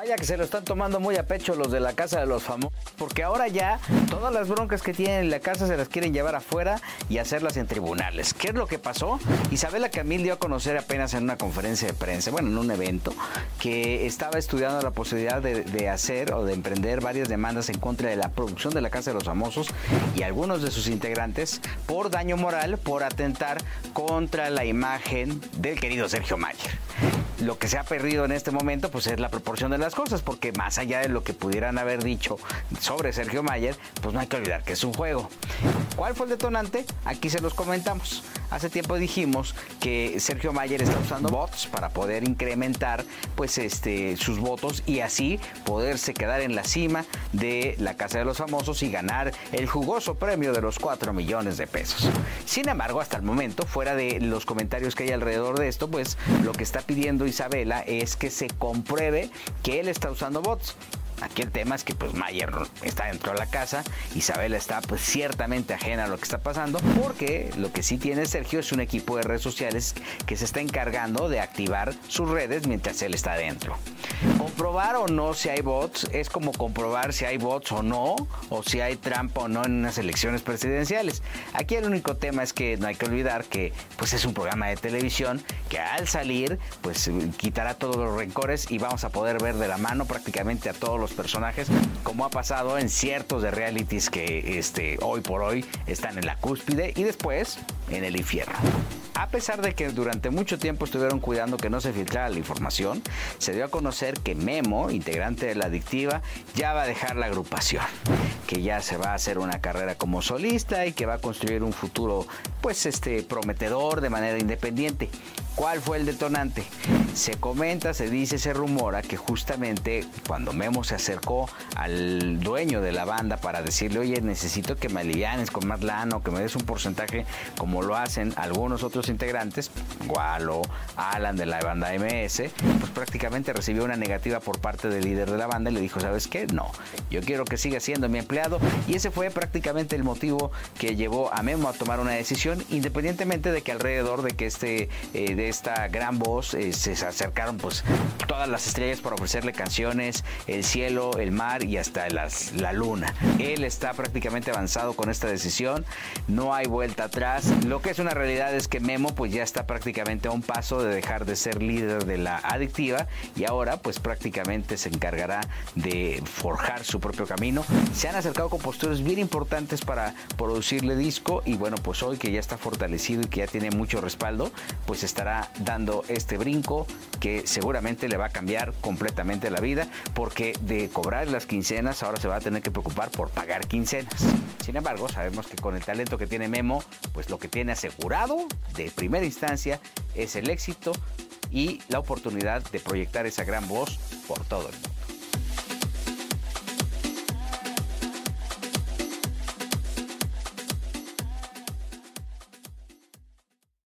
Vaya que se lo están tomando muy a pecho los de la casa de los famosos, porque ahora ya todas las broncas que tienen en la casa se las quieren llevar afuera y hacerlas en tribunales. ¿Qué es lo que pasó? Isabela Camil dio a conocer apenas en una conferencia de prensa, bueno, en un evento, que estaba estudiando la posibilidad de, de hacer o de emprender varias demandas en contra de la producción de la casa de los famosos y algunos de sus integrantes por daño moral, por atentar contra la imagen del querido Sergio Mayer lo que se ha perdido en este momento pues es la proporción de las cosas, porque más allá de lo que pudieran haber dicho sobre Sergio Mayer, pues no hay que olvidar que es un juego. ¿Cuál fue el detonante? Aquí se los comentamos. Hace tiempo dijimos que Sergio Mayer está usando bots para poder incrementar pues este sus votos y así poderse quedar en la cima de la Casa de los Famosos y ganar el jugoso premio de los 4 millones de pesos. Sin embargo, hasta el momento, fuera de los comentarios que hay alrededor de esto, pues lo que está pidiendo Isabela es que se compruebe que él está usando bots. Aquí el tema es que pues Mayer está dentro de la casa, Isabela está pues ciertamente ajena a lo que está pasando, porque lo que sí tiene Sergio es un equipo de redes sociales que se está encargando de activar sus redes mientras él está dentro. Comprobar o no si hay bots es como comprobar si hay bots o no, o si hay trampa o no en unas elecciones presidenciales. Aquí el único tema es que no hay que olvidar que pues es un programa de televisión que al salir pues quitará todos los rencores y vamos a poder ver de la mano prácticamente a todos los personajes, como ha pasado en ciertos de realities que este, hoy por hoy están en la cúspide y después en el infierno. A pesar de que durante mucho tiempo estuvieron cuidando que no se filtrara la información, se dio a conocer que Memo, integrante de la adictiva, ya va a dejar la agrupación, que ya se va a hacer una carrera como solista y que va a construir un futuro pues este prometedor de manera independiente. ¿Cuál fue el detonante? Se comenta, se dice, se rumora que justamente cuando Memo se acercó al dueño de la banda para decirle, oye, necesito que me alivianes con más lana o que me des un porcentaje como lo hacen algunos otros integrantes, Gualo, Alan de la banda MS, pues prácticamente recibió una negativa por parte del líder de la banda y le dijo, ¿sabes qué? No, yo quiero que siga siendo mi empleado y ese fue prácticamente el motivo que llevó a Memo a tomar una decisión, independientemente de que alrededor de que este, eh, esta gran voz eh, se acercaron pues todas las estrellas para ofrecerle canciones, el cielo, el mar y hasta las, la luna. Él está prácticamente avanzado con esta decisión, no hay vuelta atrás. Lo que es una realidad es que Memo pues ya está prácticamente a un paso de dejar de ser líder de la adictiva y ahora pues prácticamente se encargará de forjar su propio camino. Se han acercado compositores bien importantes para producirle disco y bueno pues hoy que ya está fortalecido y que ya tiene mucho respaldo pues estará dando este brinco que seguramente le va a cambiar completamente la vida porque de cobrar las quincenas ahora se va a tener que preocupar por pagar quincenas. Sin embargo, sabemos que con el talento que tiene Memo, pues lo que tiene asegurado de primera instancia es el éxito y la oportunidad de proyectar esa gran voz por todo el mundo.